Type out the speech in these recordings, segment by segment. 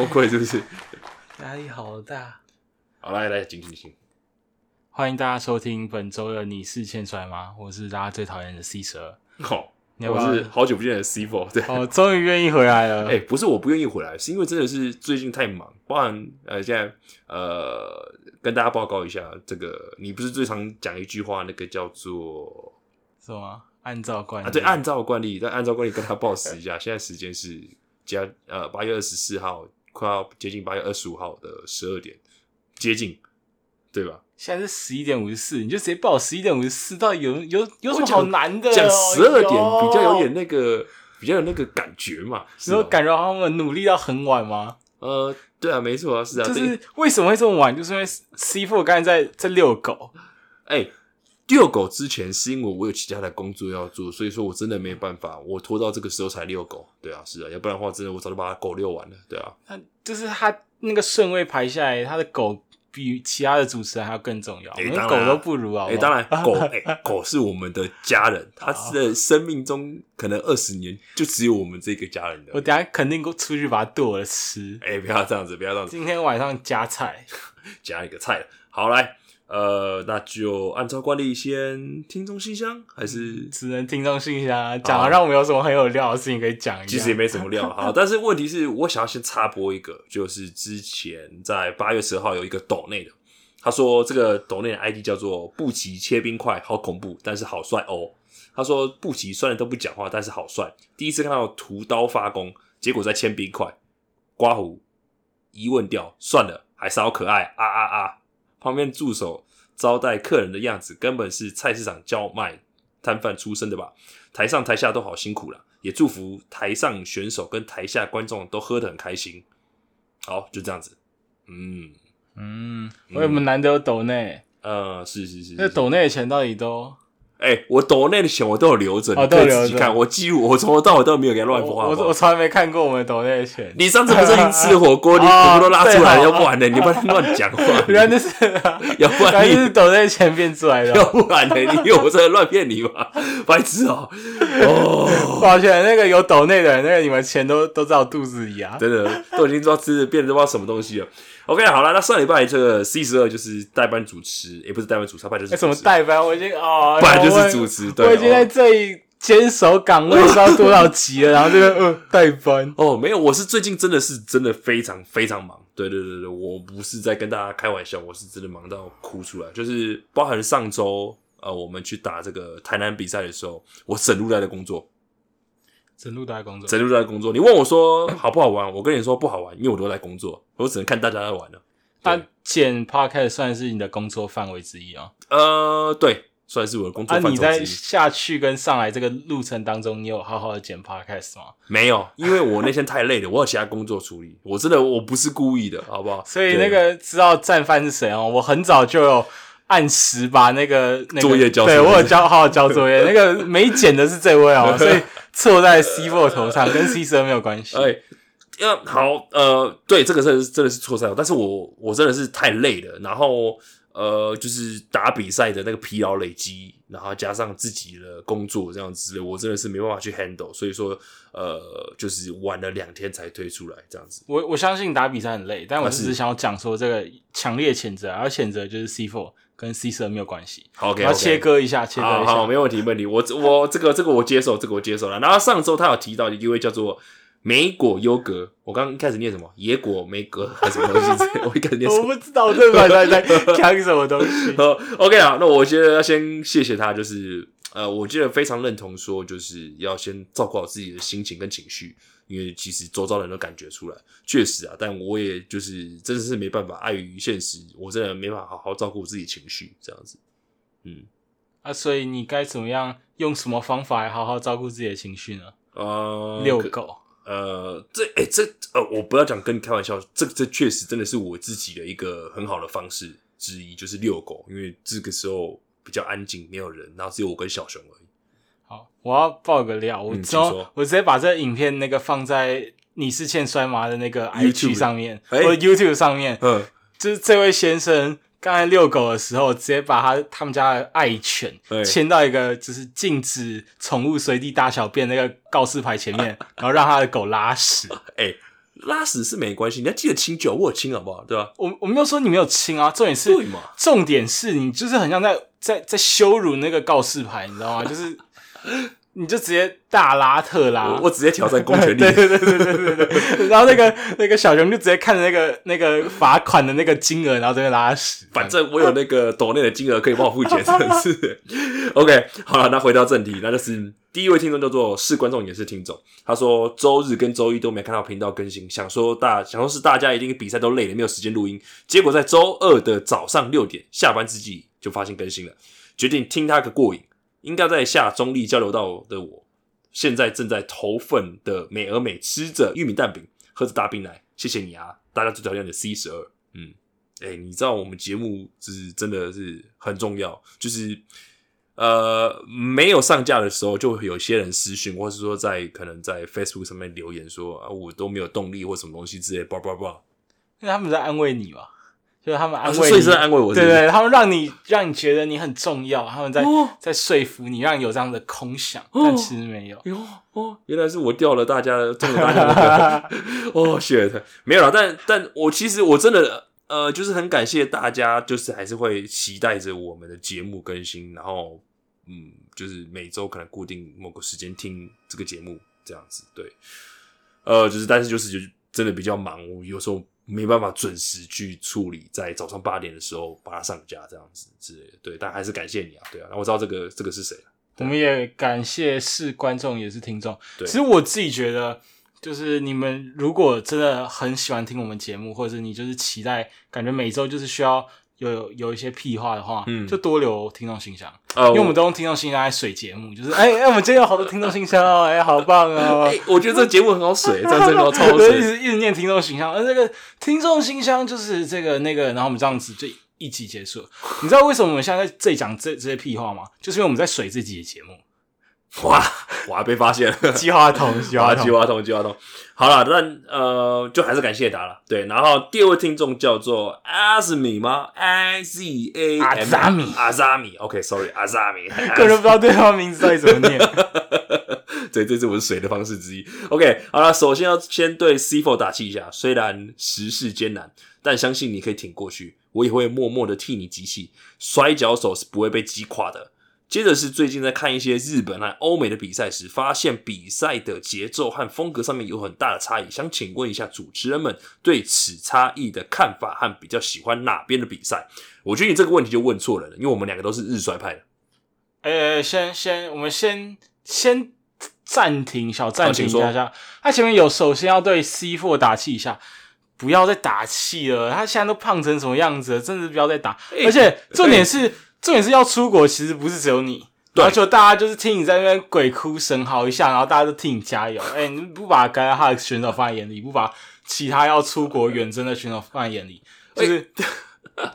崩溃是不是？压力好大。好，来来，请请请。欢迎大家收听本周的《你是欠摔吗》？我是大家最讨厌的 C 蛇。好，你要不要我是好久不见的 C Four。对，哦，终于愿意回来了。哎、不是我不愿意回来，是因为真的是最近太忙，不然呃现在呃跟大家报告一下，这个你不是最常讲一句话，那个叫做什么？按照惯例啊，对，按照惯例，但按照惯例跟他报时一下，现在时间是加呃八月二十四号，快要接近八月二十五号的十二点，接近，对吧？现在是十一点五十四，你就直接报十一点五十四，到底有有有什么好难的？讲十二点比较有点那个，比较有那个感觉嘛，是吗感觉他们努力到很晚吗？呃，对啊，没错啊，是啊，对就是为什么会这么晚？就是因为 C Four 刚才在在遛狗，哎、遛狗之前是因为我有其他的工作要做，所以说我真的没办法，我拖到这个时候才遛狗。对啊，是啊，要不然的话，真的我早就把狗遛完了。对啊，那就是他那个顺位排下来，他的狗比其他的主持人还要更重要，哎连狗都不如啊！哎、当然，狗，哎、狗是我们的家人，它的生命中可能二十年就只有我们这个家人的我。等下肯定出去把它剁了吃。哎、不要这样子，不要这样子，今天晚上加菜，加一个菜。好，来，呃，那就按照惯例先听众信箱，还是 只能听众信箱啊讲，让我们有什么很有料的事情可以讲一下。其实也没什么料好，但是问题是我想要先插播一个，就是之前在八月十号有一个抖内的，他说这个抖内的 ID 叫做布奇切冰块，好恐怖，但是好帅哦。他说布奇虽然都不讲话，但是好帅。第一次看到屠刀发功，结果在切冰块，刮胡疑问掉，算了，还是好可爱啊啊啊！旁边助手招待客人的样子，根本是菜市场叫卖摊贩出身的吧？台上台下都好辛苦了，也祝福台上选手跟台下观众都喝得很开心。好，就这样子。嗯，嗯，我们难得有抖内，呃，是是是那是。抖内的钱到底都哎、我抖内的钱我都有留着，哦你可以自己看。我记录，我从头到尾都没有给他乱花。我我我从来没看过我们抖内的钱。你上次不是已经吃火锅，你哦火锅都拉出来，要不然呢？你不能乱讲话。原来那是，要不然你是抖内的钱变出来的要哦。不然呢？你以为我在乱骗你吗？白痴哦、哦，抱歉，那个有抖内的人，那个你们钱都都在我肚子里啊。真的都已经知道吃的变成不知道什么东西了。OK，好了，那上礼拜这个 C 十二就是代班主持，也不是代班主持，他本来就是那什么代班，我已经哦，本来就是主持对我已经在哦这里坚守岗位，不知道多少集了，然后这个呃代班，哦，没有，我是最近真的是真的非常非常忙。对对对对，我不是在跟大家开玩笑，我是真的忙到哭出来。就是包含上周呃，我们去打这个台南比赛的时候，我整路都在工作，整路都在工作。整路都在工作。你问我说好不好玩，我跟你说不好玩，因为我都在工作，我只能看大家在玩了。那剪 podcast 算是你的工作范围之一啊？呃，对，算是我的工作啊，你在。下去跟上来这个路程当中，你有好好的剪 podcast 吗？没有，因为我那天太累了，我有其他工作处理。我真的我不是故意的，好不好？所以那个知道战犯是谁哦？我很早就有按时把那个那个作业交对我有交好好交作业。那个没剪的是这位哦，所以错在 C four 头上，跟 C 十没有关系。哎，要好，呃，对，这个真的是真的是错在，但是我我真的是太累了，然后呃，就是打比赛的那个疲劳累积，然后加上自己的工作这样之类，我真的是没办法去 handle，所以说呃，就是晚了两天才推出来这样子。我我相信打比赛很累，但我只是想要讲说这个强烈谴责，而谴责就是 C four 跟 C 十没有关系。好，OK，要切割一下，切割一下好，下。没问题，没问题。我我这个这个我接受，这个我接受了。然后上周他有提到一位叫做莓果优格，我刚刚一开始念什么野果梅格还是什么东西？我一开始念什麼？我不知道这版在在 讲什么东西。好，OK 啊，那我觉得要先谢谢他，就是呃，我记得非常认同说，就是要先照顾好自己的心情跟情绪，因为其实周遭人都感觉出来，确实啊，但我也就是真的是没办法，碍于现实，我真的没办法好好照顾自己情绪，这样子，嗯，啊，所以你该怎么样用什么方法来好好照顾自己的情绪呢？呃，遛狗。呃，这哎、这呃，我不要讲跟你开玩笑，这这确实真的是我自己的一个很好的方式之一，就是遛狗，因为这个时候比较安静，没有人，然后只有我跟小熊而已。好，我要爆个料，我之后、嗯我直接把这个影片那个放在你是欠摔麻的那个 IG 上面，哎。或者 YouTube 上面，嗯，就是这位先生刚才遛狗的时候，直接把他他们家的爱犬对牵到一个就是禁止宠物随地大小便那个告示牌前面，然后让他的狗拉屎。哎、拉屎是没关系，你要记得清酒，我有清好不好？对吧？我我没有说你没有亲啊，重点是对嘛？重点是你就是很像在在在羞辱那个告示牌，你知道吗？就是你就直接大拉特拉，我我直接挑战公权力 对。对对对对对对，然后那个那个小熊就直接看着那个那个罚款的那个金额，然后这边拉屎，反正我有那个抖内的金额可以帮我付钱，真的是。OK，好了，那回到正题，那就是第一位听众叫做是观众也是听众，他说周日跟周一都没看到频道更新，想说大想说是大家一定比赛都累了，没有时间录音，结果在周二的早上六点下班之际就发现更新了，决定听他个过瘾。应该在下中立交流道的我，现在正在投份的美而美吃着玉米蛋饼，喝着大冰奶，谢谢你啊！大家最讨厌的 C 十二，嗯。哎、你知道我们节目是真的是很重要，就是呃没有上架的时候，就会有些人私讯，或是说在可能在 Facebook 上面留言说啊，我都没有动力或什么东西之类，叭叭叭，因为他们在安慰你嘛，就是他们安啊，慰你，所以是在安慰我是不是，对对，他们让你让你觉得你很重要，他们在、哦。在说服你，让你有这样的空想，哦。但其实没有。哟哦，原来是我掉了大家的中了大家的 哦，shit，没有了，但但我其实我真的呃，就是很感谢大家，就是还是会期待着我们的节目更新，然后嗯，就是每周可能固定某个时间听这个节目这样子，对，呃，就是但是就是就真的比较忙，我有时候没办法准时去处理，在早上八点的时候把它上架这样子之类的，对，但还是感谢你啊，对啊，那我知道这个这个是谁了，我们也感谢是观众也是听众。对。其实我自己觉得，就是你们如果真的很喜欢听我们节目，或者是你就是期待，感觉每周就是需要有有一些屁话的话，嗯就多留听众信箱，呃，因为我们都用听众信箱来水节目，就是哎哎，我们今天有好多听众信箱哦，哎，好棒哦。哎、我觉得这个节目很好水，真的好超好 对，一。直一直念听众信箱，而这个听众信箱就是这个那个，然后我们这样子就一集结束。你知道为什么我们现在在这里讲这这些屁话吗？就是因为我们在水这集的节目。哇，我还被发现了。计划筒，计啊，计划通，计划通。好了，但呃，就还是感谢他了。对，然后第二位听众叫做阿兹米吗？I Z A M 阿扎米阿扎米。OK，Sorry，、阿扎米。个人不知道对方名字到底怎么念。对，这是我是水的方式之一。OK，好了，首先要先对 C Four 打气一下，虽然时事艰难，但相信你可以挺过去，我也会默默的替你集气。摔跤手是不会被击垮的。接着是最近在看一些日本和欧美的比赛时，发现比赛的节奏和风格上面有很大的差异。想请问一下主持人们对此差异的看法和比较喜欢哪边的比赛？我觉得你这个问题就问错人了，因为我们两个都是日摔派的。呃，先先，我们先先暂停，小暂停一下下。他前面有首先要对 C Four 打气一下，不要再打气了。他现在都胖成什么样子了，真的是不要再打。哎而且重点是，重点是要出国，其实不是只有你。对而且大家就是听你在那边鬼哭神嚎一下，然后大家都替你加油。哎、你不把该他的选手放在眼里，不把其他要出国远征的选手放在眼里，就是、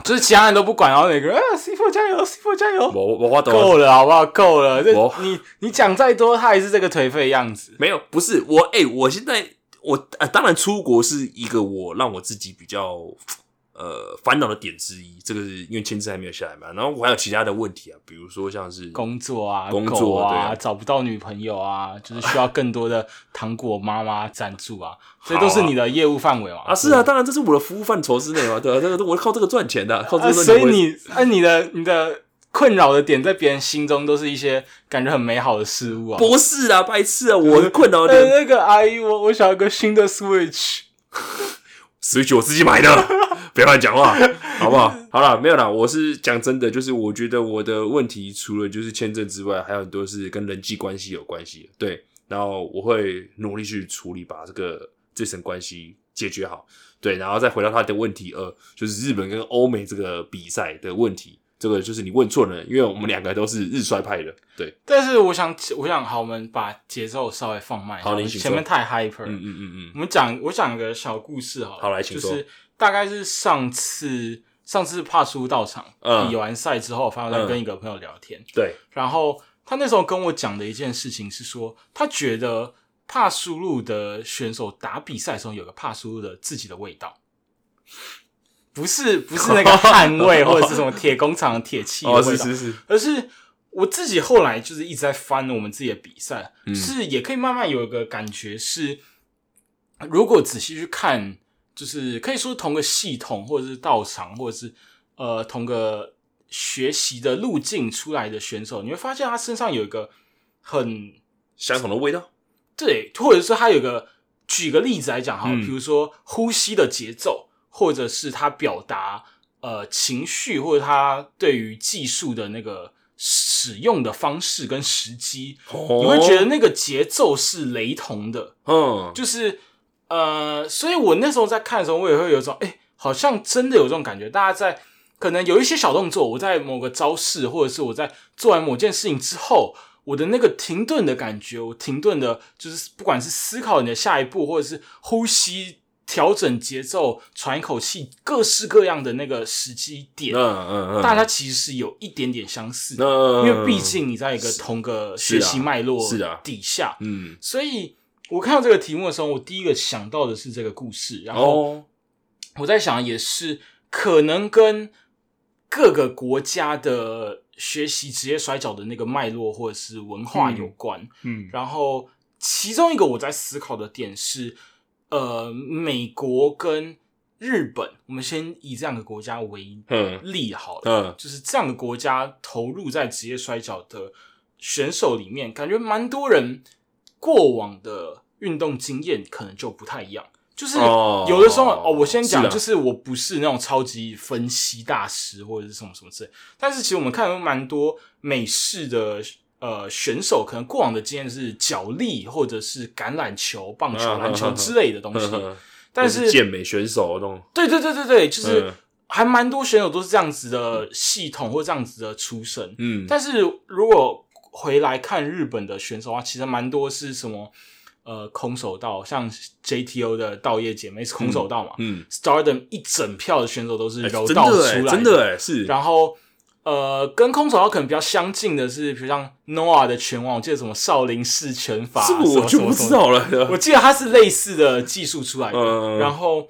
就是其他人都不管，然后每个人啊 C Four 加油，C Four 加油，我我我懂够了，好不好？够了，这你你讲再多，他还是这个颓废样子。没有，不是我，哎、我现在我呃，当然出国是一个我让我自己比较呃烦恼的点之一，这个是因为签证还没有下来嘛，然后我还有其他的问题啊，比如说像是工作啊，工作啊，啊找不到女朋友啊，就是需要更多的糖果妈妈赞助啊，这都是你的业务范围嘛。啊，是啊，当然这是我的服务范畴之内嘛，对吧、这个我靠这个赚钱的，靠这啊，个所以你啊，你的你的困扰的点，在别人心中都是一些感觉很美好的事物啊。不是啊，白痴啊，我的困扰的那个阿姨，我我想要个新的 Switch。Switch 我自己买的，不要乱讲话，好不好？好了，没有啦，我是讲真的，就是我觉得我的问题除了就是签证之外，还有很多是跟人际关系有关系的，对。然后我会努力去处理，把这个这层关系解决好，对。然后再回到他的问题二，就是日本跟欧美这个比赛的问题，这个就是你问错人，因为我们两个都是日衰派的，对，但是我想，我想好，我们把节奏稍微放慢一下，好你请前面太 hyper。嗯嗯嗯嗯，我们讲，我讲个小故事好了，好来请说就是大概是上次上次帕叔到场，嗯。比完赛之后，反正在跟一个朋友聊天，对，然后他那时候跟我讲的一件事情是说，他觉得帕苏路的选手打比赛的时候有个帕苏路的自己的味道。不是不是那个汗味或者是什么铁工厂的铁器的味 哦，道，是是是，而是我自己后来就是一直在翻我们自己的比赛，是也可以慢慢有一个感觉是，如果仔细去看，就是可以说同个系统，或者是道场，或者是呃同个学习的路径出来的选手，你会发现他身上有一个很相同的味道，对，或者是他有个举个例子来讲哈，嗯。比如说呼吸的节奏，或者是他表达呃情绪，或者他对于技术的那个使用的方式跟时机，你你会觉得那个节奏是雷同的，嗯，就是呃，所以我那时候在看的时候，我也会有一种，哎、好像真的有这种感觉。大家在可能有一些小动作，我在某个招式，或者是我在做完某件事情之后，我的那个停顿的感觉，我停顿的，就是不管是思考你的下一步，或者是呼吸、调整节奏、喘一口气，各式各样的那个时机点，嗯嗯嗯，大家其实是有一点点相似因为毕竟你在一个同个学习脉络是啊。底下，嗯，所以我看到这个题目的时候，我第一个想到的是这个故事，然后哦，我在想，也是可能跟各个国家的学习职业摔跤的那个脉络或者是文化有关。嗯然后其中一个我在思考的点是，呃，美国跟日本，我们先以这两个国家为嗯例好了。嗯就是这样的国家投入在职业摔跤的选手里面，感觉蛮多人过往的运动经验可能就不太一样。就是哦有的时候哦我先讲，就是我不是那种超级分析大师或者是什么什么之类，但是其实我们看到蛮多美式的呃选手，可能过往的经验是脚力或者是橄榄球、棒球、嗯篮球之类的东西，嗯但是健美选手那种，对对对对对，就是。嗯还蛮多选手都是这样子的系统或这样子的出身，嗯，但是如果回来看日本的选手啊，其实蛮多是什么呃空手道，像 JTO 的道叶姐妹是空手道嘛、嗯，s t a r d o m 一整票的选手都是哎柔道出真的哎，来真的哎，是，然后呃跟空手道可能比较相近的是，比如像 Noah 的拳王，我记得什么少林寺拳法，这个我就不知道了，我记得他是类似的技术出来的，嗯。然后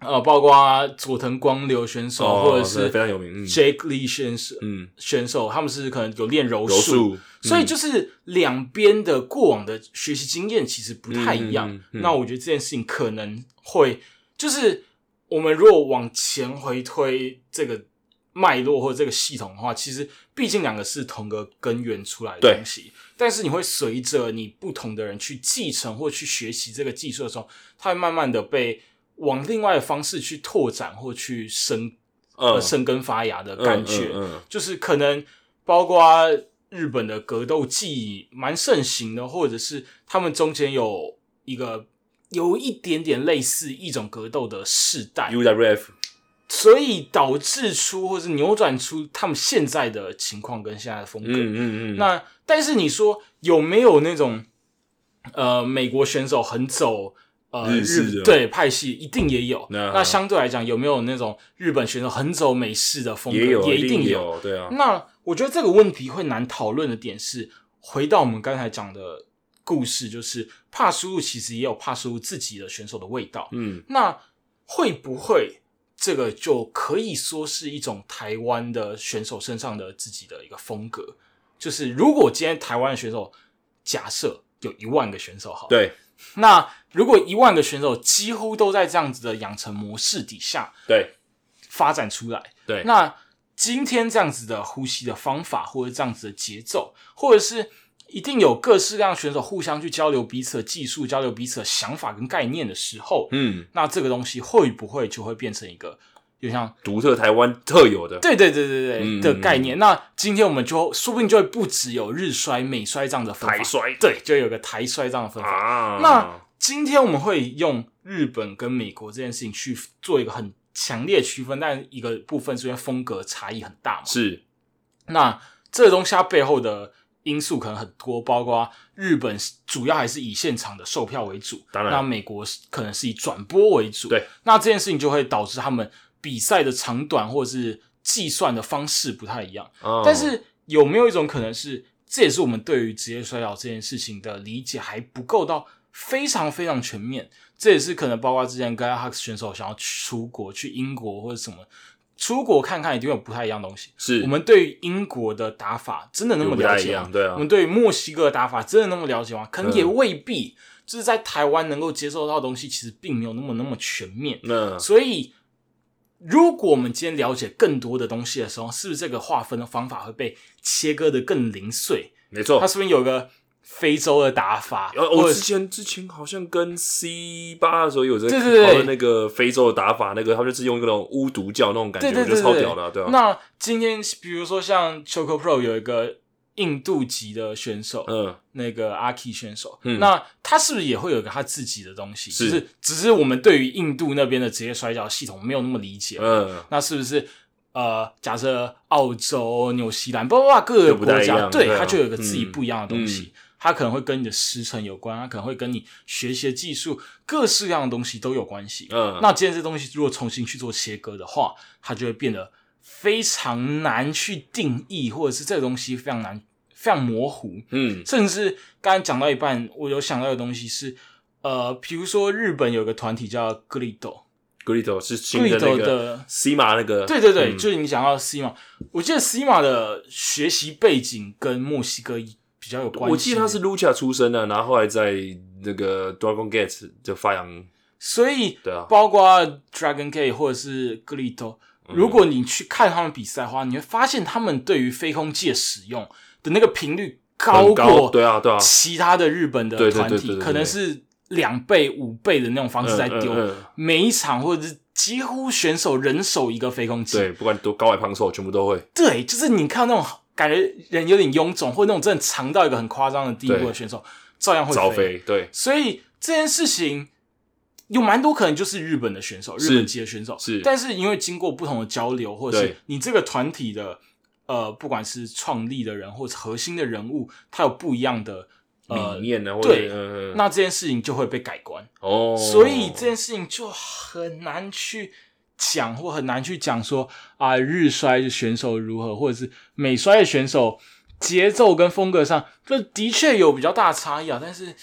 呃，包括佐藤光流选手、哦或者是非常有名嗯 Jake Lee 选手、嗯，选手，他们是可能有练柔柔术，所以就是两边的过往的学习经验其实不太一样。嗯嗯嗯那我觉得这件事情可能会就是我们如果往前回推这个脉络或者这个系统的话，其实毕竟两个是同个根源出来的东西。但是你会随着你不同的人去继承或去学习这个技术的时候，它会慢慢的被往另外的方式去拓展或去生呃嗯，生根发芽的感觉。嗯嗯就是可能包括日本的格斗技蛮盛行的，或者是他们中间有一个有一点点类似一种格斗的世代，，UWF，所以导致出或是扭转出他们现在的情况跟现在的风格。嗯嗯嗯，那但是你说有没有那种呃美国选手很走呃日对派系一定也有。那那相对来讲有没有那种日本选手很走美式的风格？也一定有，有。对啊，那我觉得这个问题会难讨论的点是，回到我们刚才讲的故事，就是帕苏路其实也有帕苏路自己的选手的味道。嗯那会不会这个就可以说是一种台湾的选手身上的自己的一个风格？就是如果今天台湾的选手假设有一万个选手好了，对那如果一万个选手几乎都在这样子的养成模式底下对。发展出来，对，那今天这样子的呼吸的方法，或者这样子的节奏，或者是一定有各式各样的选手互相去交流彼此的技术，交流彼此的想法跟概念的时候，嗯，那这个东西会不会就会变成一个有像独特台湾特有的，对对对对对嗯的概念？那今天我们就说不定就会不只有日衰、美衰这样的分法，台衰对，就有个台衰这样的分法。啊，那今天我们会用日本跟美国这件事情去做一个很强烈区分，但一个部分是因为风格差异很大嘛。是那这个东西它背后的因素可能很多，包括日本主要还是以现场的售票为主，当然那美国是可能是以转播为主。对，那这件事情就会导致他们比赛的长短或者是计算的方式不太一样。哦但是有没有一种可能是，这也是我们对于职业摔跤这件事情的理解还不够到非常非常全面？这也是可能包括之前 g a y Hux 选手想要出国去英国或者什么，出国看看一定有不太一样的东西。是我们对于英国的打法真的那么了解吗？对啊我们，对于墨西哥的打法真的那么了解吗？可能也嗯未必。就是在台湾能够接受到的东西，其实并没有那么那么全面。嗯所以，如果我们今天了解更多的东西的时候，是不是这个划分的方法会被切割的更零碎？没错它。是不是有个非洲的打法，呃，我之前之前好像跟 C 八的时候有在讨论那个非洲的打法，那个他们就是用一个那种巫毒教那种感觉，我觉得超屌的啊，对啊，那今天比如说像 Choco Pro 有一个印度籍的选手，嗯，那个阿 K 选手，嗯那他是不是也会有一个他自己的东西？是就是只是我们对于印度那边的职业摔跤系统没有那么理解。嗯，那是不是呃，假设澳洲、纽西兰，包括各个国家，对啊对它就有一个自己嗯不一样的东西。它可能会跟你的时辰有关，它可能会跟你学习的技术，各式各样的东西都有关系。嗯那今天这东西如果重新去做切割的话，它就会变得非常难去定义，或者是这个东西非常难、非常模糊。嗯。甚至刚才讲到一半，我有想到的东西是，呃，比如说日本有个团体叫 Glido，Glido 是新的那个的，C 马那个，对对对，嗯。就是你讲到 C 马，我记得 C 马的学习背景跟墨西哥比较有关系。我记得他是 Lucha 出身的，然后后来在那个 Dragon Gate 就发扬，所以对啊，包括 Dragon Gate 或者是 Glido，如嗯。果你去看他们比赛的话，你会发现他们对于飞空界使用的那个频率高过对啊对啊，其他的日本的团体，可能是两倍、五倍的那种方式在丢，每一场或者是几乎选手人手一个飞空机。对，不管多高矮胖瘦，全部都会，对，就是你看到那种感觉人有点臃肿，或者那种真的长到一个很夸张的地步的选手，照样会招飞，对，所以这件事情有蛮多可能就是日本的选手，日本籍的选手，是。但是因为经过不同的交流，或者是你这个团体的呃，不管是创立的人或者核心的人物，他有不一样的呃理念呢，或者对那这件事情就会被改观，哦，所以这件事情就很难去讲，或很难去讲说啊，日摔的选手如何，或者是美摔的选手节奏跟风格上，这的确有比较大的差异啊，但是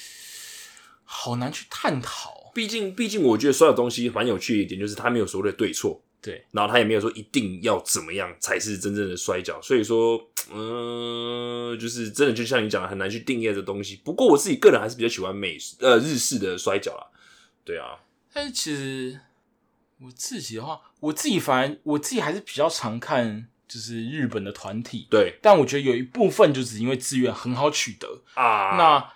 好难去探讨。毕竟，毕竟，我觉得所有东西蛮有趣的一点，就是它没有所谓的对错，对，然后他也没有说一定要怎么样才是真正的摔跤，所以说，嗯、就是真的就像你讲的，很难去定义这东西。不过我自己个人还是比较喜欢美呃日式的摔跤啦，对啊，但是其实我自己的话，我自己反而我自己还是比较常看就是日本的团体，对。但我觉得有一部分就只是因为资源很好取得，啊，那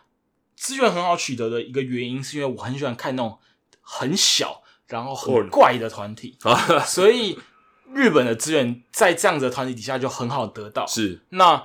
资源很好取得的一个原因，是因为我很喜欢看那种很小然后很哦怪的团体，啊所以日本的资源在这样子的团体底下就很好得到。是。那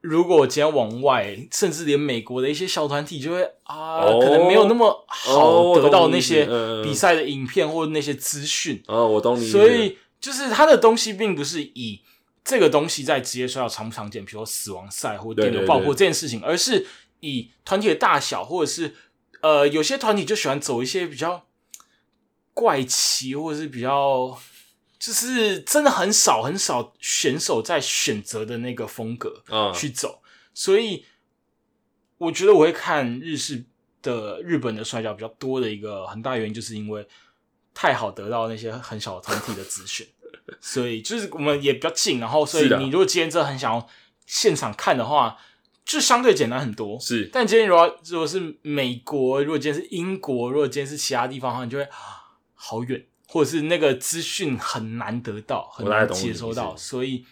如果我今天往外，甚至连美国的一些小团体就会啊，哦。可能没有那么哦好得到那些比赛的影片或那些资讯，啊，我懂你，所以就是他的东西并不是以这个东西在职业摔跤常不常见，比如说死亡赛或电流爆破这件事情，而是以团体的大小，或者是呃，有些团体就喜欢走一些比较怪奇，或者是比较就是真的很少很少选手在选择的那个风格啊，去走，所以我觉得我会看日式的日本的摔跤比较多的一个很大原因，就是因为太好得到那些很小团体的资讯，所以就是我们也比较近，然后所以你如果今天真的很想要现场看的话，就相对简单很多。是。但今天如果如果是美国，如果今天是英国，如果今天是其他地方的话，你就会啊好远，或者是那个资讯很难得到，很难接收到，所以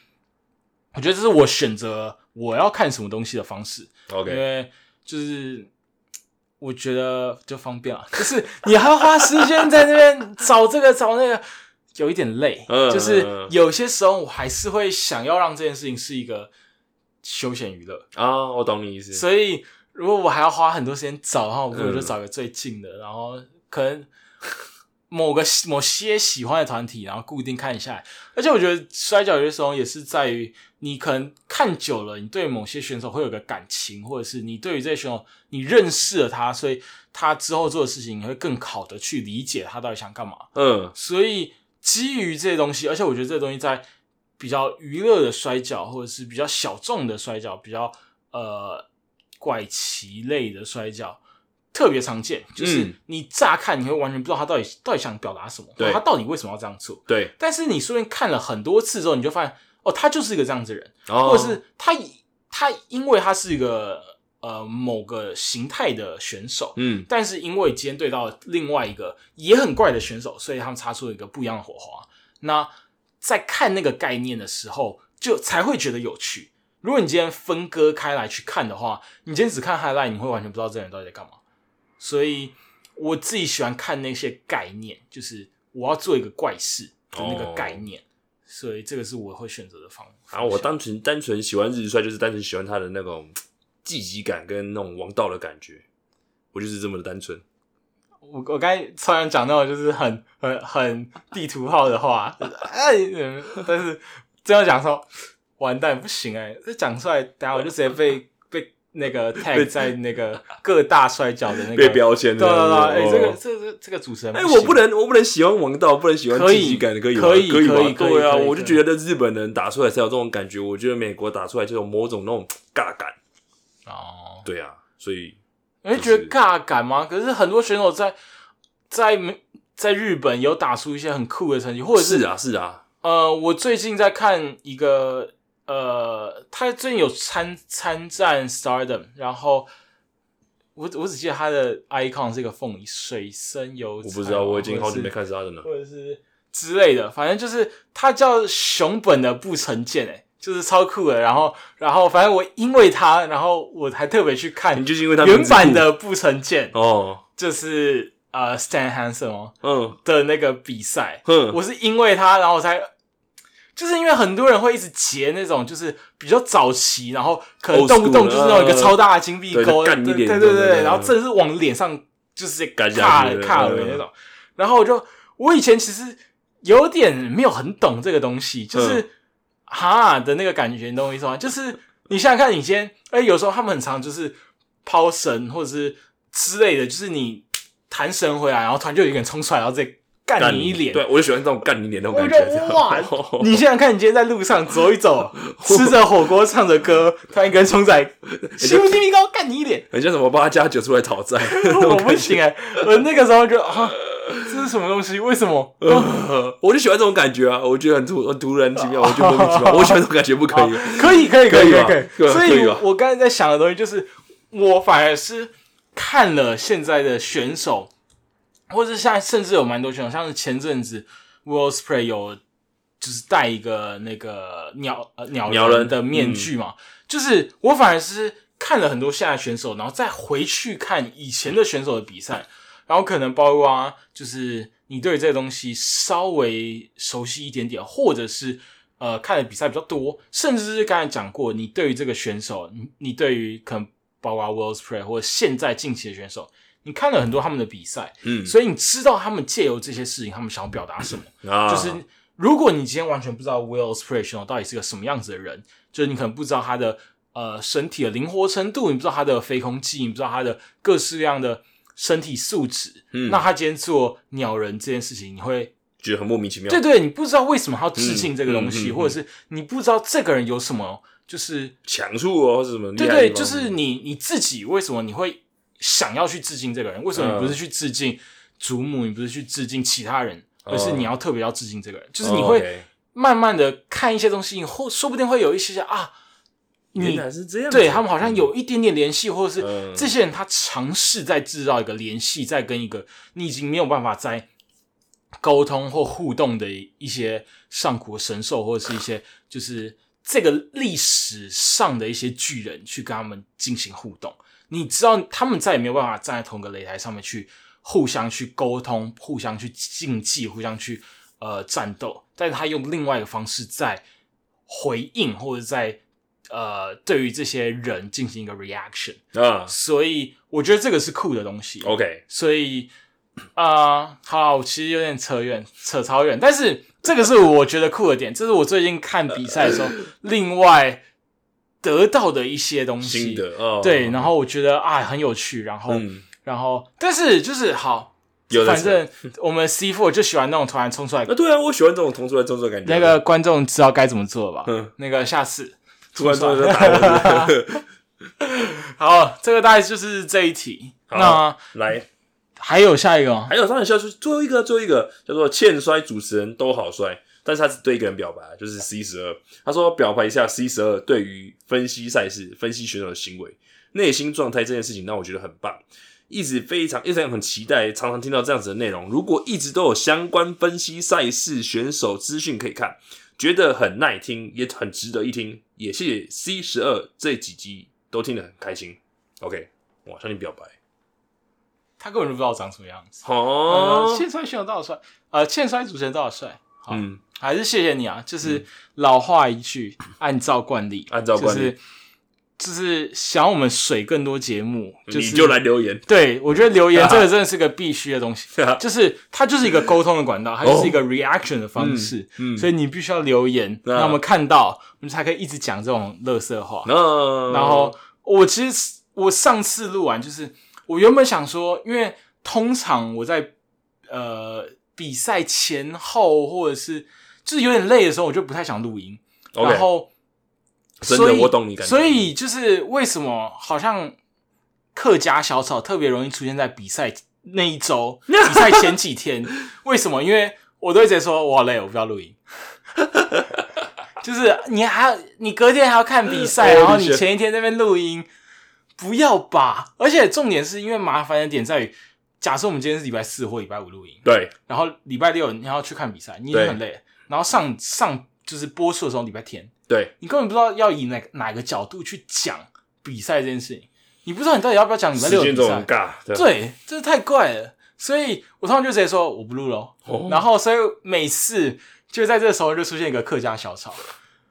我觉得这是我选择我要看什么东西的方式，因 OK，因为就是我觉得就方便了，就是你还要花时间在那边找这个找那个，有一点累，嗯就是有些时候我还是会想要让这件事情是一个休闲娱乐，啊，我懂你意思，所以如果我还要花很多时间找的话，我不如就嗯。找个最近的，然后可能某个某些喜欢的团体，然后固定看下来。而且我觉得摔跤有些时候也是在于你可能看久了，你对某些选手会有个感情，或者是你对于这些选手你认识了他，所以他之后做的事情你会更好的去理解他到底想干嘛。嗯，所以基于这些东西，而且我觉得这些东西在比较娱乐的摔跤，或者是比较小众的摔跤，比较呃怪奇类的摔跤，特别常见，就是嗯你乍看你会完全不知道他到底到底想表达什么，对他到底为什么要这样做。对，但是你说不定看了很多次之后，你就发现哦，他就是一个这样子的人，哦或者是他他因为他是一个呃某个形态的选手，嗯但是因为今天对到另外一个也很怪的选手，所以他们擦出了一个不一样的火花。那在看那个概念的时候，就才会觉得有趣。如果你今天分割开来去看的话，你今天只看 highlight，你会完全不知道这个人到底在干嘛。所以我自己喜欢看那些概念，就是我要做一个怪事的那个概念，所以这个是我会选择的方法。然后我单纯单纯喜欢日帅，就是单纯喜欢他的那种积极感跟那种王道的感觉，我就是这么的单纯。我我刚才突然讲到就是很很很地图炮的话，但是这样讲说完蛋不行哎、这讲出来，等下我就直接被被那个 tag 在那个 各大摔跤的那个被标签对对对，哎、哦这个这个这个主持人哎、我不能，我不能喜欢王道，不能喜欢可以积极感的，可以可以可以可以对啊，我就觉得日本人打出来才有这种感觉，我觉得美国打出来就有某种那种尬感。哦，对啊，所以你会觉得尬感吗？可是很多选手在在美在日本有打出一些很酷的成绩，或者是啊，是啊，呃，我最近在看一个呃，他最近有参参战 Stardom，然后我我只记得他的 icon 是一个凤梨水生油菜，我不知道，我已经好久没看 Stardom 了。或者是之类的，反正就是他叫熊本的不成见，哎，就是超酷的。然后然后反正我因为他，然后我还特别去看你就是因为他原版的不成见，哦，就是呃 Stan Hansen 哦嗯的那个比赛。哼，我是因为他，然后我才，就是因为很多人会一直截那种就是比较早期，然后可能动不动就是那种一个超大的金币对钩，就干你脸对对对然后真的是往脸上就是卡卡嗯了那种。然后我就我以前其实有点没有很懂这个东西，就是嗯哈的那个感觉，你懂我意思吗？就是你想想看，你今天哎，有时候他们很常就是抛绳或者是之类的，就是你弹绳回来，然后突然就有一个人冲出来，然后再干你一脸，对我就喜欢这种干你脸那种感觉得哇。你想想看，你今天在路上走一走，吃着火锅，唱着歌，突然一个人冲在，西不西米高干你一脸，很像什么八加九出来讨债，我不行哎、我那个时候就啊，这是什么东西？为什么？我就喜欢这种感觉啊！我觉得很突很突然奇妙，我觉得莫名其妙。我喜欢这种感觉，不可以？可以，可以，可以，可以，可以可以。所以可以吧，我刚才在想的东西就是，我反而是看了现在的选手，或者是现在甚至有蛮多选手，像是前阵子 World Spray 有就是戴一个那个鸟呃鸟鸟人的面具嘛，就是我反而是看了很多现在选手，然后再回去看以前的选手的比赛，然后可能包括啊就是你对这个东西稍微熟悉一点点，或者是呃看的比赛比较多，甚至是刚才讲过，你对于这个选手，你你对于可能包括 World Spray 或者现在近期的选手，你看了很多他们的比赛，嗯所以你知道他们借由这些事情，他们想要表达什么。啊，就是如果你今天完全不知道 Will Spray 到底是个什么样子的人，就是你可能不知道他的呃身体的灵活程度，你不知道他的飞空技，你不知道他的各式各样的身体素质，嗯那他今天做鸟人这件事情，你会觉得很莫名其妙。对对，你不知道为什么他要致敬这个东西，嗯嗯嗯嗯或者是你不知道这个人有什么，就是强处哦，或者什么对对？就是你你自己为什么你会想要去致敬这个人？为什么你不是去致敬祖母，你不是去致敬其他人，而是你要特别要致敬这个人？就是你哦会慢慢的看一些东西，以后说不定会有一些些啊，原你来是这样，对他们好像有一点点联系，或者是嗯这些人他尝试在制造一个联系，在跟一个你已经没有办法在沟通或互动的一些上古神兽，或者是一些就是这个历史上的一些巨人去跟他们进行互动。你知道，他们再也没有办法站在同个擂台上面去互相去沟通、互相去竞技、互相去呃战斗，但是他用另外一个方式在回应或者在呃对于这些人进行一个 reaction，啊。所以我觉得这个是酷的东西。，OK，所以啊、呃好，我其实有点扯远，扯超远，但是这个是我觉得酷的点，这是我最近看比赛的时候 另外得到的一些东西。哦，对，然后我觉得啊很有趣，然后、嗯，然后但是就是好，有反正我们 C four 就喜欢那种突然冲出来，啊，对啊，我喜欢这种冲出来动作的感觉。那个观众知道该怎么做吧？嗯，那个下次突然突然就打我，好，这个大概就是这一题。好那来，还有下一个吗？还有当然笑出最后一个，最后一个叫做欠摔主持人都好帅，但是他只对一个人表白，就是 C 十二。他说表白一下 C 十二对于分析赛事、分析选手的行为、内心状态这件事情，让我觉得很棒。一直非常一直很期待，常常听到这样子的内容。如果一直都有相关分析赛事选手资讯可以看，觉得很耐听，也很值得一听。也谢谢 C 十二这几集都听得很开心。OK，哇，向你表白他根本就不知道我长什么样子。呃哦，欠摔选手多少帅？呃，欠摔主持人多少帅？好，嗯，还是谢谢你啊！就是老话一句，按照惯例，按照惯例。就是就是想我们水更多节目，就是你就来留言，对我觉得留言这 个真的是个必须的东西，就是它就是一个沟通的管道，它就是一个 reaction 的方式，所以你必须要留言，啊。让我们看到，我们才可以一直讲这种乐色话。那然后我其实我上次录完，就是我原本想说，因为通常我在呃比赛前后或者是就是有点累的时候，我就不太想录音。然后真的所以我懂你感觉，所以就是为什么好像客家小草特别容易出现在比赛那一周、比赛前几天？为什么？因为我都会直接说我好累，我不要录音。就是你还要你隔天还要看比赛，然后你前一天在那边录音，不要吧？而且重点是因为麻烦的点在于，假设我们今天是礼拜四或礼拜五录音，对。然后礼拜六你要去看比赛，你很累，然后上上就是播出的时候礼拜天，对，你根本不知道要以哪哪个角度去讲比赛这件事情，你不知道你到底要不要讲礼拜六的比赛。对。对，这太怪了。所以我通常就直接说我不录了，哦然后所以每次就在这个时候就出现一个客家小草，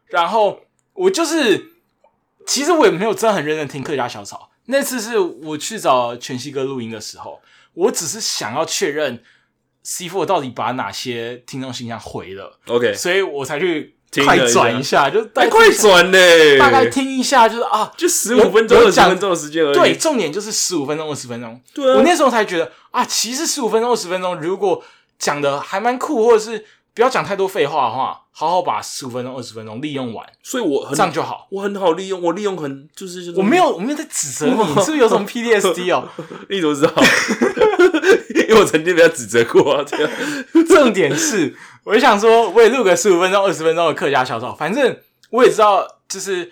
然后我就是其实我也没有真的很认真听客家小草。那次是我去找全息哥录音的时候，我只是想要确认 C Four 到底把哪些听众信箱回了，OK，所以我才去快转一下，就大哎，快概听一下转呢，大概听一下，就是啊，就十五分钟、二十分钟的时间而已。对，重点就是十五分钟、二十分钟。对啊，我那时候才觉得啊，其实十五分钟、二十分钟，如果讲的还蛮酷，或者是不要讲太多废话的话，好好把十五分钟、二十分钟利用完，所以我很这样就好。我很好利用，我利用很就是就是我没有，我没有在指责你，你是不是有什么 PDSD 哦？你怎么知道？因为我曾经被他指责过啊，这样重点是，我就想说，我也录个十五分钟、二十分钟的客家小草，反正我也知道，就是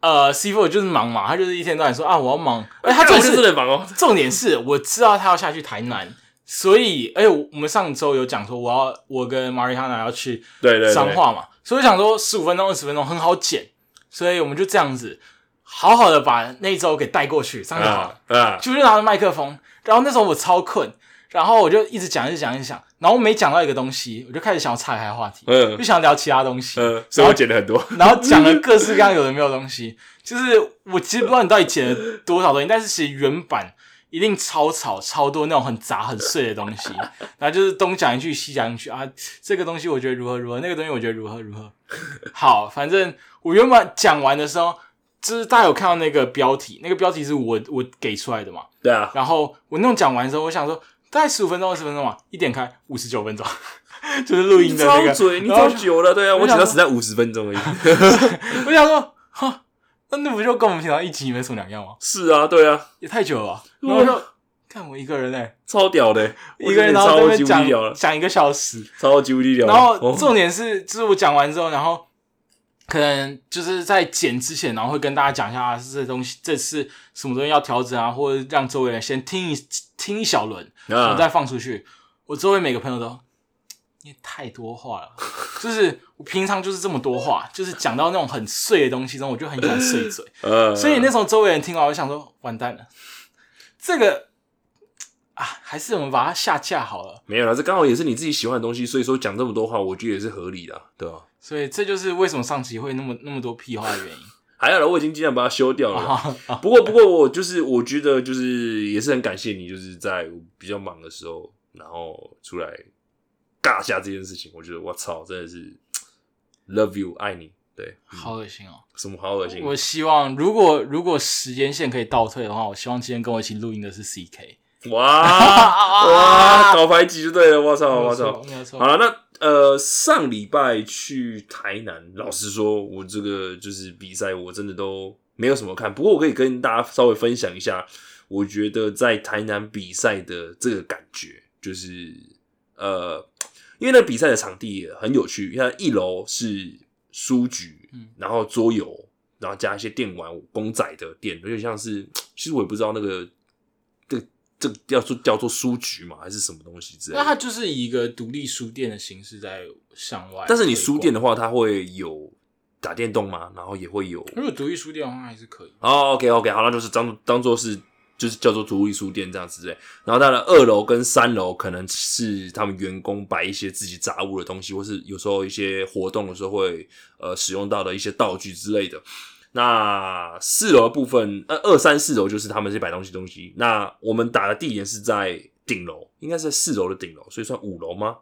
呃，C Four 就是忙嘛，他就是一天到晚说啊，我要忙，而且他我就重点是真的忙哦。重点是我知道他要下去台南，所以，而且我们上周有讲说，我要我跟 Mariana 要去对对对，彰化嘛，所以我想说十五分钟、二十分钟很好剪，所以我们就这样子好好的把那一周给带过去，这样就好了。就就拿着麦克风，然后那时候我超困，然后我就一直讲、一直讲、一直讲，然后每讲到一个东西，我就开始想要岔开话题，嗯就想聊其他东西，嗯，所以我剪了很多。然后讲了各式各样有的没有的东西，就是我其实不知道你到底剪了多少东西，但是其实原版一定超吵超多那种很杂很碎的东西，然后就是东讲一句西讲一句啊，这个东西我觉得如何如何，那个东西我觉得如何。如何。好，反正我原本讲完的时候，就是大家有看到那个标题，那个标题是我我给出来的嘛，对啊，然后我那种讲完的时候，我想说大概十五分钟二十分钟嘛，一点开五十九分钟，就是录音的那个，超嘴，你超久了，对啊，我我想说剪到只在五十分钟而已。我想说，哈，那那不就跟我们平常一集没什么两样吗？是啊，对啊，也太久了然后就看我一个人哎、超屌的，一个人然后在那超级边无敌屌了，讲讲一个小时，超级无敌屌。然后哦重点是，就是我讲完之后，然后可能就是在剪之前，然后会跟大家讲一下啊，这东西这次什么东西要调整啊，或者让周围人先听一听一小轮，我啊，再放出去。我周围每个朋友都，你也太多话了，就是我平常就是这么多话，就是讲到那种很碎的东西中，我就很喜欢碎嘴。呃，所以那时候周围人听完，我就想说，完蛋了，这个啊，还是我们把它下架好了。没有了，这刚好也是你自己喜欢的东西，所以说讲这么多话，我觉得也是合理的，对吧？所以这就是为什么上期会那么那么多屁话的原因。还好了，我已经尽量把它修掉了。啊不过，不过我就是我觉得就是也是很感谢你，就是在我比较忙的时候，然后出来尬下这件事情。我觉得我操，真的是 love you，爱你。对，好恶心哦！什么好恶心？我希望如果如果时间线可以倒退的话，我希望今天跟我一起录音的是 CK。哇哇，搞排挤就对了。我操，我操！好了，那呃，上礼拜去台南，老实说，我这个就是比赛，我真的都没有什么看。不过我可以跟大家稍微分享一下我觉得在台南比赛的这个感觉，就是呃，因为那比赛的场地很有趣，你看一楼是书局，嗯然后桌游，然后加一些电玩公仔的店，有点像是，其实我也不知道那个这这叫做叫做书局嘛，还是什么东西之类的。那它就是以一个独立书店的形式在向外。但是你书店的话，它会有打电动吗，然后也会有如果独立书店的话，还是可以。哦，OK OK，好，那就是当当做是就是叫做独立书店这样子对。然后当然二楼跟三楼可能是他们员工摆一些自己杂物的东西，或是有时候一些活动的时候会呃使用到的一些道具之类的。那四楼的部分，呃，二三四楼就是他们这些摆东西东西。那我们打的地点是在顶楼，应该是在四楼的顶楼，所以算五楼吗？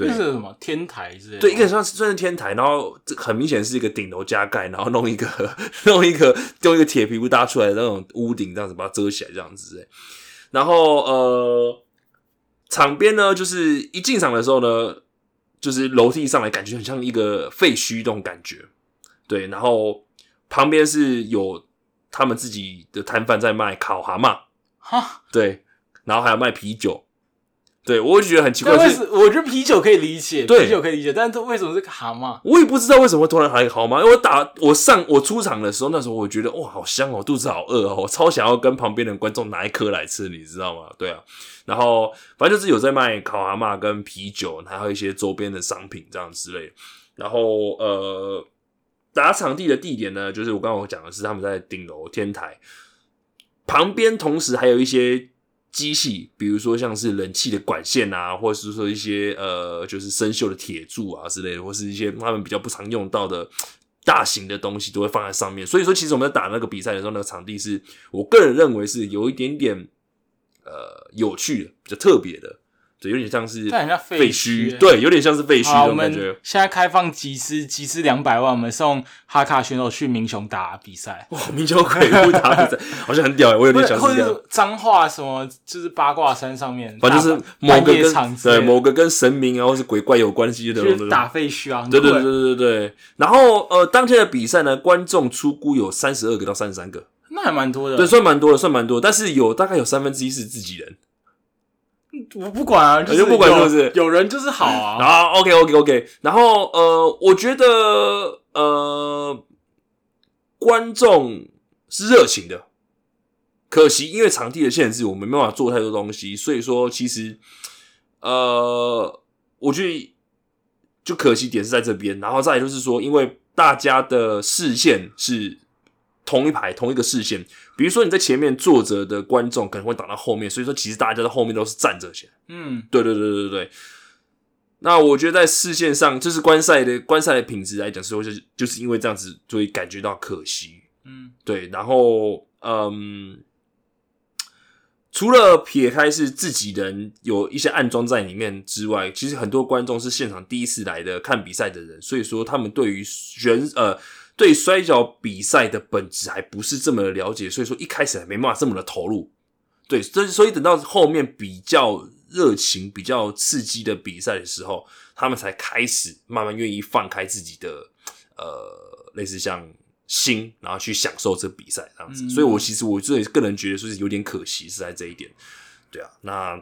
对那，是什么天台之类的？对，一个算是算是天台，然后这很明显是一个顶楼加盖，然后弄一个 弄一个用一个铁皮屋搭出来的那种屋顶，这样子把它遮起来，这样子。欸然后呃，场边呢，就是一进场的时候呢，就是楼梯上来，感觉很像一个废墟这种感觉。对，然后旁边是有他们自己的摊贩在卖烤蛤蟆，哈。对，然后还有卖啤酒。对我就觉得很奇怪是但为什，我觉得啤酒可以理解，对啤酒可以理解，但是为什么是蛤蟆？我也不知道为什么突然还好吗？因为我打我上我出场的时候，那时候我觉得哇，好香哦，肚子好饿哦，我超想要跟旁边的观众拿一颗来吃，你知道吗？对啊，然后反正就是有在卖烤蛤蟆跟啤酒，还有一些周边的商品这样之类的。然后呃，打场地的地点呢，就是我刚刚我讲的是他们在顶楼天台旁边，同时还有一些机器，比如说像是冷气的管线啊，或者是说一些呃，就是生锈的铁柱啊之类的，或是一些他们比较不常用到的大型的东西，都会放在上面。所以说，其实我们在打那个比赛的时候，那个场地是我个人认为是有一点点呃有趣的，比较特别的，对，有点像是但很像废废墟欸对，有点像是废墟好，我们那种感觉。现在开放集资，集资两百万，我们送哈卡选手去民雄打比赛，哇，民雄鬼屋打比赛 好像很屌欸，我有点想或。者脏话什么，就是八卦山上面，反正就是某个跟对某个跟神明啊或是鬼怪有关系的那种就是打废墟啊，对对对对对对。然后呃，当天的比赛呢，观众出估有三十二个到三十三个，那还蛮多的。对，算蛮多的，算蛮多的。但是有大概有三分之一是自己人。我不管啊，就是就不管有是不是有人就是好啊。然后 OK OK OK，然后呃，我觉得呃，观众是热情的，可惜因为场地的限制，我们没办法做太多东西，所以说其实呃，我觉得就可惜点是在这边，然后再来就是说，因为大家的视线是同一排同一个视线，比如说你在前面坐着的观众可能会挡到后面，所以说其实大家在后面都是站着先。嗯，对对对对对。那我觉得在视线上，就是观赛的观赛的品质来讲，是会是就是因为这样子，所以感觉到可惜。嗯，对，然后嗯，除了撇开是自己人有一些暗装在里面之外，其实很多观众是现场第一次来的看比赛的人，所以说他们对于选呃对摔跤比赛的本质还不是这么的了解，所以说一开始还没办法这么的投入。对，所以所以等到后面比较热情、比较刺激的比赛的时候，他们才开始慢慢愿意放开自己的呃，类似像心，然后去享受这比赛这样子。嗯所以我其实我自己个人觉得说是有点可惜是在这一点。对啊，那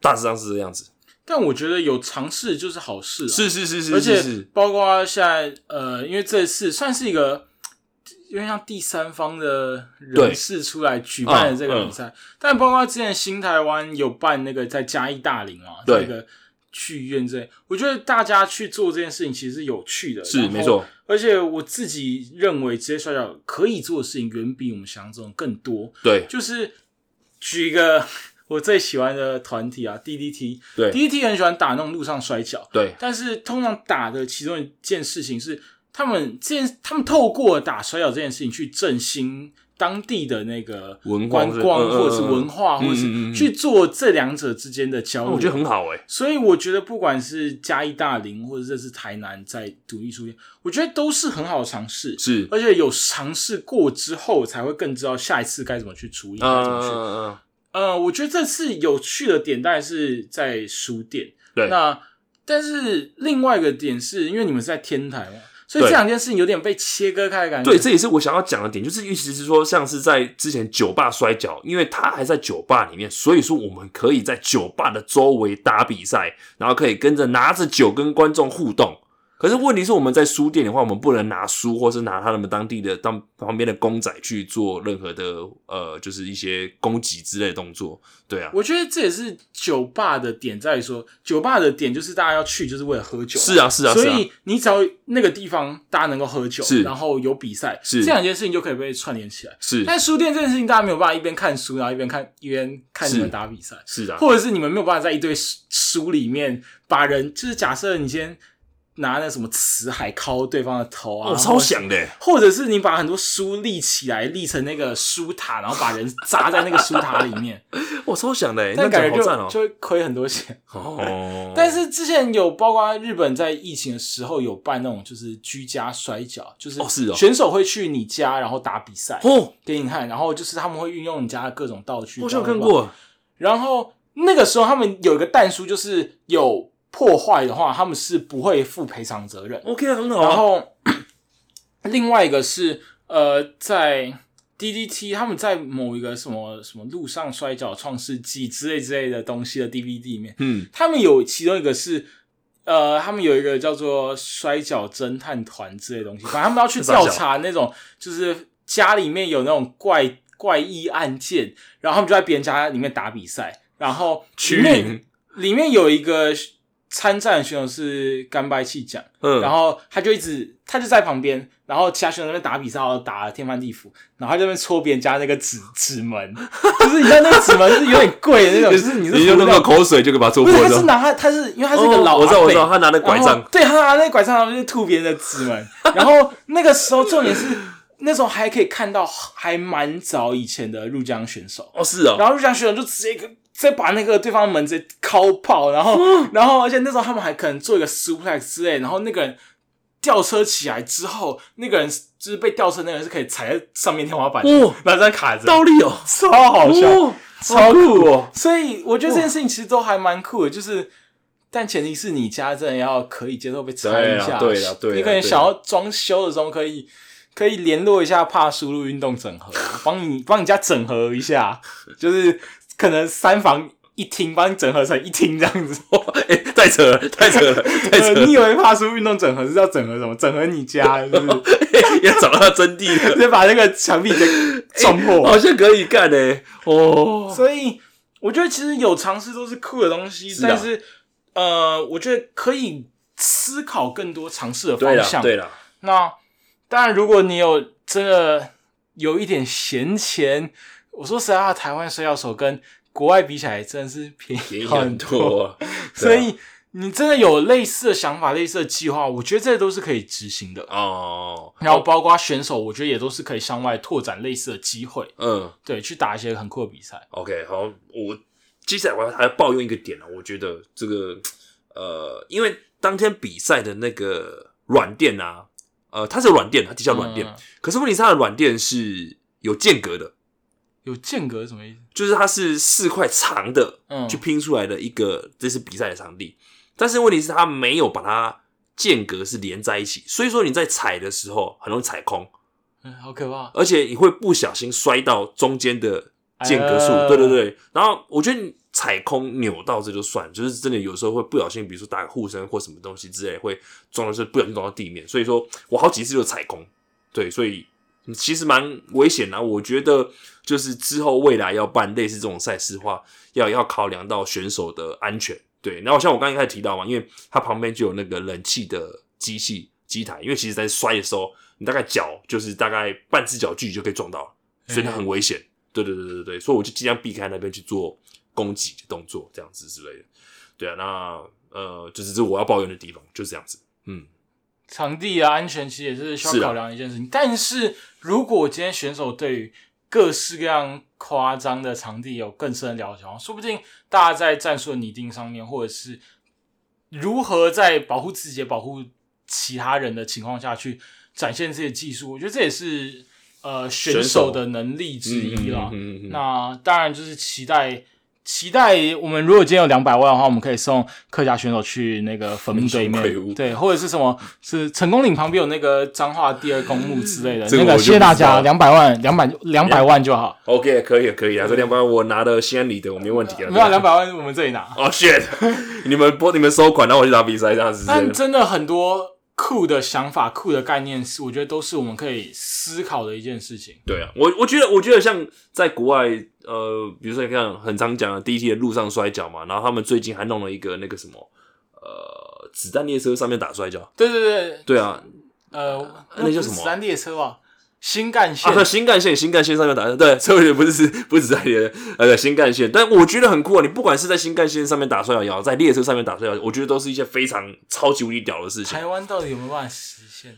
大致上是这样子。但我觉得有尝试就是好事啊。是是是是而且包括现在呃，因为这次算是一个有点像第三方的人士出来举办的这个比赛，但包括之前新台湾有办那个在嘉义大林嘛，对这个剧院这，我觉得大家去做这件事情其实是有趣的，是没错。而且我自己认为职业摔跤可以做的事情远比我们想象中更多。对就是举一个我最喜欢的团体啊，DDT。对 DDT 很喜欢打那种路上摔跤，对但是通常打的其中一件事情是，他们这件他们透过打摔跤这件事情去振兴当地的那个观光，嗯嗯嗯或者是文化，嗯或者是嗯嗯嗯去做这两者之间的交流。我觉得很好哎、所以我觉得不管是嘉义大林，或者这是台南在独立书店，我觉得都是很好的尝试。是，而且有尝试过之后，才会更知道下一次该怎么去处理，该嗯怎么去。呃，我觉得这次有趣的点大概是在书店。对那但是另外一个点是因为你们是在天台嘛，所以这对两件事情有点被切割开的感觉。对，这也是我想要讲的点，就是意思是说，像是在之前酒吧摔跤，因为他还在酒吧里面，所以说我们可以在酒吧的周围打比赛，然后可以跟着拿着酒跟观众互动。可是问题是，我们在书店的话，我们不能拿书，或是拿他们当地的当旁边的公仔去做任何的呃，就是一些攻击之类的动作。对啊，我觉得这也是酒吧的点，在于说酒吧的点就是大家要去就是为了喝酒，是啊，是啊，所以你只要那个地方大家能够喝酒，是。然后有比赛，是。这两件事情就可以被串联起来。是。但书店这件事情，大家没有办法一边看书，然后一边看一边看你们打比赛，是啊，或者是你们没有办法在一堆书书里面把人，就是假设你先拿那什么辞海敲对方的头啊，哦，超想的。欸，或者是你把很多书立起来，立成那个书塔，然后把人砸在那个书塔里面，我，超想的欸，那但感觉就。就会亏很多钱。哦，但是之前有包括日本在疫情的时候有办那种就是居家摔跤，就是选手会去你家然后打比赛哦，给你看，然后就是他们会运用你家的各种道具，好像有看过，然后那个时候他们有一个弹书，就是有破坏的话，他们是不会负赔偿责任。OK 啊，很好啊。然后 另外一个是呃，在 DDT 他们在某一个什么什么路上摔跤创世纪之类之类的东西的 DVD 里面，嗯，他们有其中一个是。呃，他们有一个叫做摔跤侦探团之类的东西，反正他们要去调查那种，就是家里面有那种怪怪异案件，然后他们就在别人家里面打比赛，然后里面，里面有一个参战选手是干白气奖，嗯，然后他就一直他就在旁边，然后其他选手在那边打比赛，打得天翻地覆，然后他就在那边戳别人家那个纸纸 门，就是你知道那个纸门是有点贵的 那种，就是你是你用那胡乱个口水就可以把它戳不是，他是。拿他，他是因为他是一个老、哦我知道，我知道，，他拿那拐杖，对他拿那拐杖，然后就吐别人的纸门。然后那个时候重点是，那时候还可以看到还蛮早以前的入江选手，哦，是哦，然后入江选手就直接一个直接把那个对方的门直接敲爆，然后、然后而且那时候他们还可能做一个 suplex 之类，然后那个人吊车起来之后，那个人就是被吊车那个人是可以踩在上面天花板的，哦。然后这样卡着，倒立哦，超好笑。哦，超酷。哦，所以我觉得这件事情其实都还蛮酷的，就是，但前提是你家真的要可以接受被拆一下，对了对啦对啦你可能想要装修的时候可以可以联络一下帕输入运动整合，帮你帮你家整合一下，就是可能三房一厅帮你整合成一厅这样子。哎，太扯了，太扯了，太扯你，以为怕输入运动整合是要整合什么？整合你家，是不是？也找到真谛了，直接把那个墙壁给撞破。好像可以干诶，哦，所以我觉得其实有尝试都是酷的东西，是啊但是呃，我觉得可以思考更多尝试的，方向。对了，那当然，如果你有真的有一点闲钱，我说实在话，台湾摔跤手跟国外比起来，真的是便宜很很多 啊，所以你真的有类似的想法、类似的计划，我觉得这都是可以执行的。哦，然后包括选手，我觉得也都是可以向外拓展类似的机会，嗯对，去打一些很酷的比赛。，OK，好，我接下来我还要抱怨一个点呢，我觉得这个呃，因为当天比赛的那个软垫啊，呃，它是软垫，它底下软垫，嗯可是问题是它的软垫是有间隔的，有间隔是什么意思？就是它是四块长的，嗯去拼出来的一个这是比赛的场地，但是问题是它没有把它间隔是连在一起，所以说你在踩的时候很容易踩空，嗯，好可怕。而且你会不小心摔到中间的间隔处，哎对对对。然后我觉得你踩空扭到这就算，就是真的有时候会不小心，比如说打个护身或什么东西之类，会撞到是不小心撞到地面。所以说我好几次就踩空，对，所以其实蛮危险的。我觉得就是之后未来要办类似这种赛事的话，要要考量到选手的安全。对，然后像我刚刚一开始提到嘛，因为它旁边就有那个冷气的机器机台，因为其实在摔的时候，你大概脚就是大概半只脚距离就可以撞到，所以它很危险。对对对对对，所以我就尽量避开那边去做攻击的动作，这样子之类的。对啊，那呃，就是这我要抱怨的地方，就是这样子。嗯，场地啊，安全其实也是需要考量的一件事情。但是如果今天选手对于各式各样夸张的场地有更深的了解说不定大家在战术的拟定上面，或者是如何在保护自己、保护其他人的情况下去展现这些技术，我觉得这也是呃选选手手的能力之一啦。嗯嗯嗯嗯嗯那当然就是期待期待我们如果今天有两百万的话，我们可以送客家选手去那个坟墓对面，对，或者是什么是成功岭旁边有那个彰化第二公墓之类的，那个谢谢大家，两百万，两百两百万就好，OK，可以可以啊，这两百万我拿的心安理得，我没问题啊。没有两百万我们这里拿。哦、shit，你们拨你们收款，然后我去打比赛这样子。但真的很多酷的想法、酷的概念，是我觉得都是我们可以思考的一件事情。对啊，我我觉得我觉得像在国外，呃，比如说你看很常讲的 DT 的路上摔跤嘛，然后他们最近还弄了一个那个什么，呃，子弹列车上面打摔跤。对对对，对啊，呃，那叫什么子弹列车吧？新干线啊，新干线，新干线上面打，对，所以不是是不是在列，呃，对新干线，但我觉得很酷啊！你不管是在新干线上面打摔跤也好，在列车上面打摔跤，我觉得都是一些非常超级无敌屌的事情。台湾到底有没有办法实现？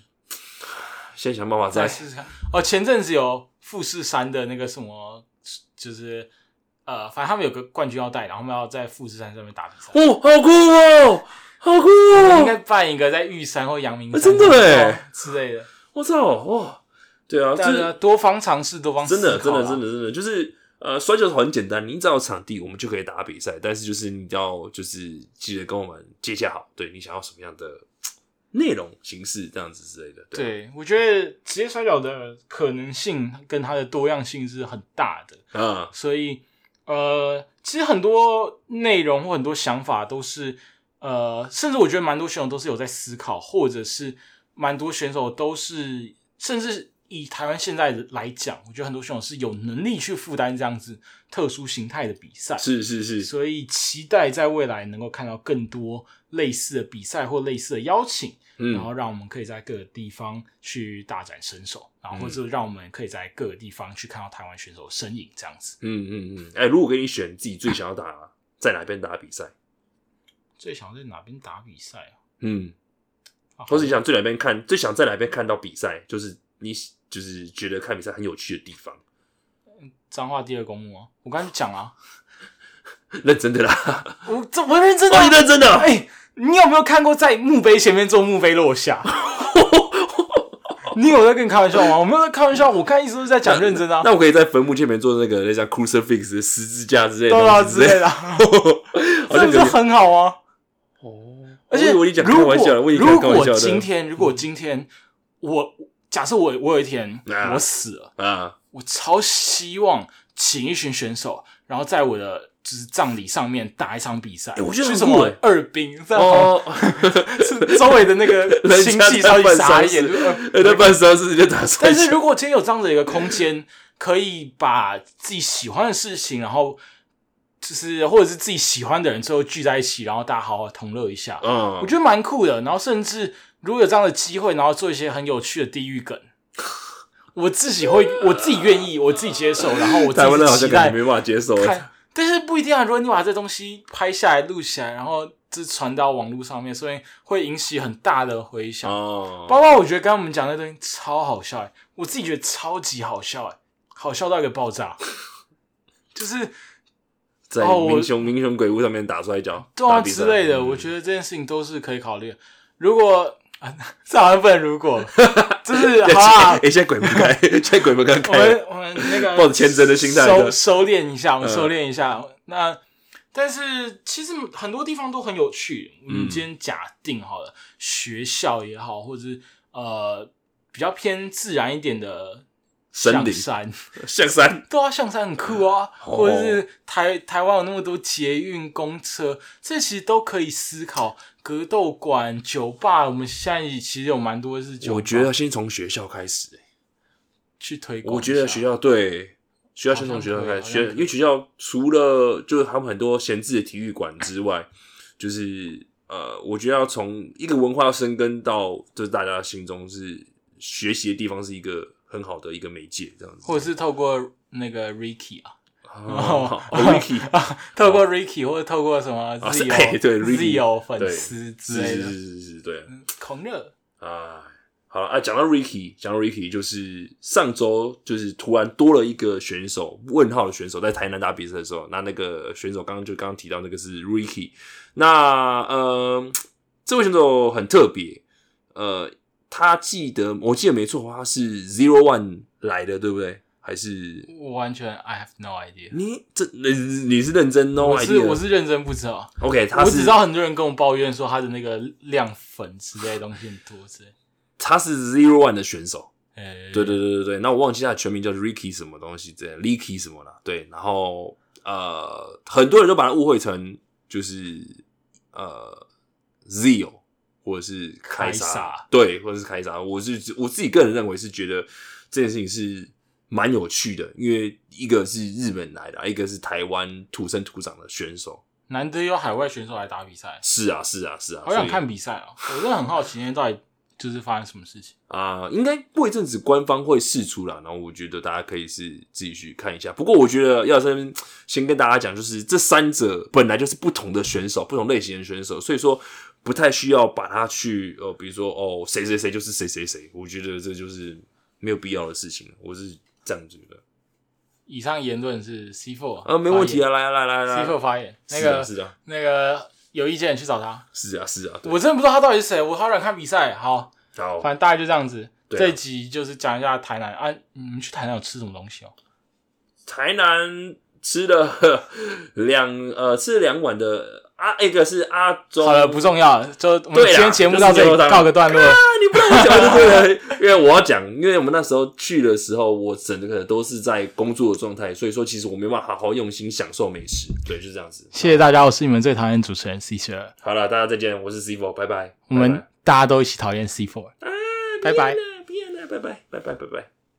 先想办法再试试看。哦，前阵子有富士山的那个什么，就是呃，反正他们有个冠军要带，然后他们要在富士山上面打比赛。哦，好酷哦，好酷哦！应该办一个在玉山或阳明山、真的欸哦之类的。我操，哇，对啊，这大家多方尝试，多方真的，真的，真的，真的，就是呃，摔跤很简单，你只要有场地，我们就可以打比赛。但是就是你要就是记得跟我们接洽好，对你想要什么样的 内容形式这样子之类的。对对，我觉得职业摔跤的可能性跟它的多样性是很大的，啊，所以呃，其实很多内容或很多想法都是呃，甚至我觉得蛮多选手都是有在思考，或者是蛮多选手都是，甚至以台湾现在来讲，我觉得很多选手是有能力去负担这样子特殊形态的比赛。是是是，所以期待在未来能够看到更多类似的比赛或类似的邀请，然嗯，后让我们可以在各个地方去大展身手，然后或者让我们可以在各个地方去看到台湾选手的身影，这样子。嗯嗯嗯，哎、如果给你选，自己最想要打在哪边打比赛？最想在哪边打比赛啊？嗯，啊或是你想最哪边看，最想在哪边看到比赛，就是你就是觉得看比赛很有趣的地方。彰化第二公墓啊，我刚才就讲啊，认真的啦，我这我认真的认真的，哎、你有没有看过在墓碑前面做墓碑落下？你有在跟你开玩笑吗？我没有在开玩笑，我看一直都是在讲认真的啊，那我可以在坟墓前面做那个那像 crucifix 的十字架之类的对啊之类的，这不是很好啊？哦，而且我以为你讲开玩笑的，我以为如你开玩笑的。果今天如果今天我假设我我有一天啊。我死了，啊，我超希望请一群选手，然后在我的就是葬礼上面打一场比赛，欸我觉得是什么二兵，这样哦，是周围的那个人亲戚超级在办傻眼。就是呃呃，在办丧事就打摔但是，如果今天有这样的一个空间，可以把自己喜欢的事情，然后就是或者是自己喜欢的人最后聚在一起，然后大家好好同乐一下，嗯。我，觉得蛮酷的。然后甚至如果有这样的机会，然后做一些很有趣的地狱梗，我自己会，我自己愿意，我自己接受，然后我自台湾人好己期待像感觉没办法接受。但是不一定啊，如果你把这东西拍下来、录起来，然后这传到网络上面，所以会引起很大的回响。哦，包括我觉得刚刚我们讲那东西超好笑、欸，我自己觉得超级好笑、欸，好笑到一个爆炸。就是在哦我民雄英雄鬼屋上面打摔跤，对啊之类的，嗯我觉得这件事情都是可以考虑的。如果啊，这好像不能如果，就是好啊。哎，，现在鬼门开，现在鬼门刚我们，我们那个抱着虔诚的心态收收敛一下，我们嗯。收敛一下。那但是其实很多地方都很有趣。我们嗯。今天假定好了，学校也好，或者是呃比较偏自然一点的森林象山，象山，对啊，象山很酷啊，哦或者是台台湾有那么多捷运公车，这其实都可以思考。格斗馆、酒吧，我们现在其实有蛮多是酒吧，我觉得先从学校开始。欸去推广。我觉得学校对学校先从学校开始，学因为学校除了就是他们很多闲置的体育馆之外，就是呃，我觉得要从一个文化要生根到就是大家心中是学习的地方，是一个很好的一个媒介，这样子。或者是透过那个 Ricky 啊，哦，Ricky 透过 Ricky 或者透过什么啊是 Zio、哎对 Ricky Zio 粉对丝之是是类的，是是是，对狂热。啊。好了啊，讲到 Ricky，讲到 Ricky，就是上周就是突然多了一个选手，问号的选手在台南打比赛的时候，那那个选手刚刚就刚刚提到那个是 Ricky，那呃，这位选手很特别，呃，他记得我记得没错的话，他是 Zero One 来的，对不对？还是我完全 I have no idea。你这你你是认真 no 我是 idea？我是认真不知道，OK，他是我只知道很多人跟我抱怨说他的那个亮粉之类的东西很多之类。他是 Zero One 的选手。呃，对对对对对，那我忘记他的全名叫 Ricky 什么东西，这样 Licky 什么啦，对，然后呃，很多人都把他误会成就是呃 Zio 或者是开撒，凯撒对，或者是开撒。我是我自己个人认为是觉得这件事情是蛮有趣的，因为一个是日本来的，一个是台湾土生土长的选手。难得有海外选手来打比赛，是啊，是啊，是啊，好想看比赛哦！我真的很好奇，今天到底就是发生什么事情。啊、应该过一阵子官方会释出啦，然后我觉得大家可以是自己去看一下。不过我觉得要先先跟大家讲，就是这三者本来就是不同的选手，不同类型的选手，所以说不太需要把它去呃，比如说哦谁谁谁就是谁谁谁，我觉得这就是没有必要的事情，我是这样觉得。以上言论是 C Four 啊，没问题啊，来啊来来来，C four 发言，那个是啊那个有意见去找他。是啊是啊，我真的不知道他到底是谁，我好想看比赛。好，好反正大概就这样子。这集就是讲一下台南啊，你们去台南有吃什么东西哦？台南吃了两呃吃了两碗的啊，一个是阿中，好了，不重要了，就我们今天节目到这里告个段落。啊，你不让我讲就对了，因为我要讲，因为我们那时候去的时候，我整个都是在工作的状态，所以说其实我没办法好好用心享受美食，对，就是这样子。谢谢大家，我是你们最讨厌主持人 C 十二，好了，大家再见，我是 C Four，拜拜。我们拜拜大家都一起讨厌 C Four，拜拜。不要了，拜拜，拜拜，拜拜。